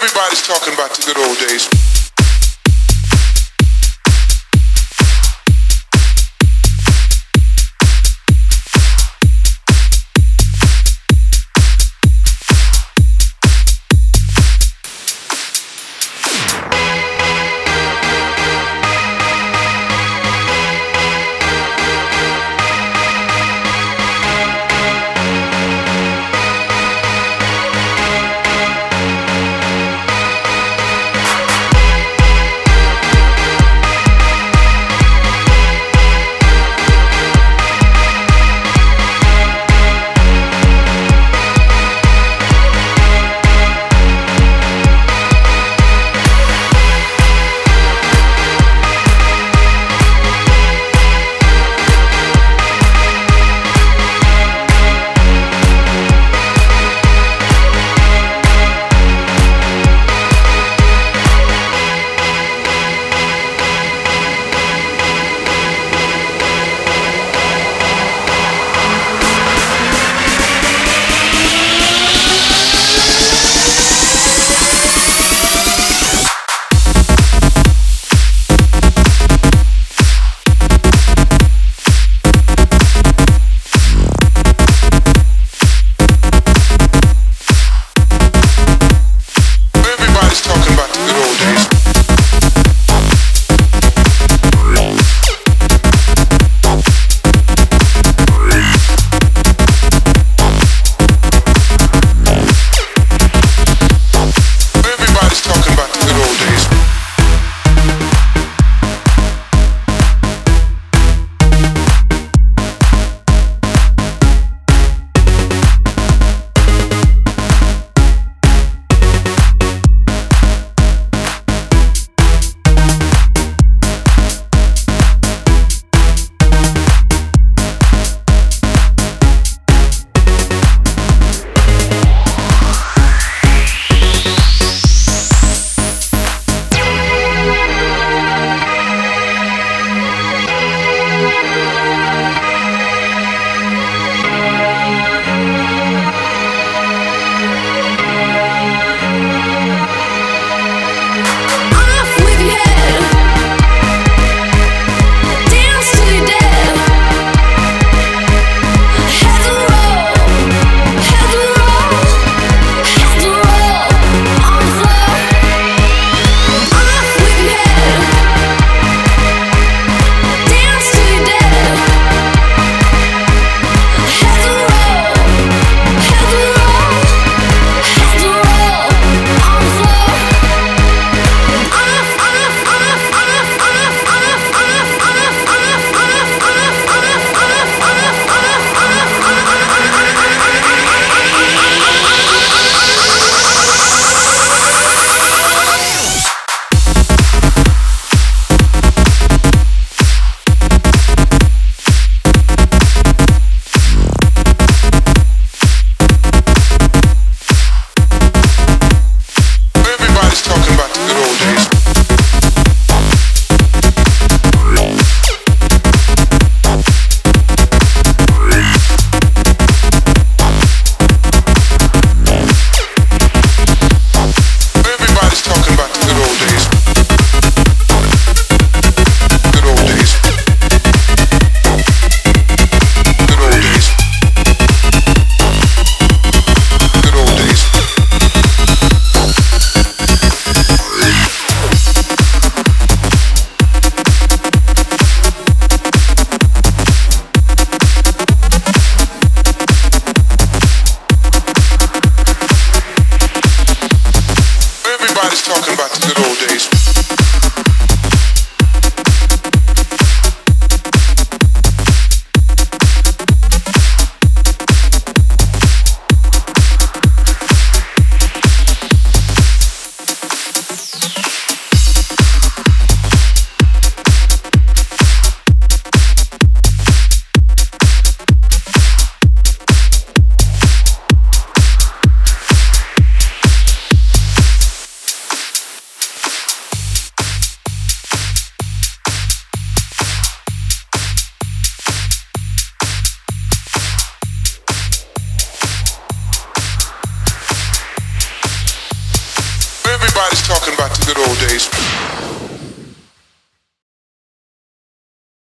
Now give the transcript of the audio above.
Everybody's talking about the good old days. Everybody's talking about the good old days.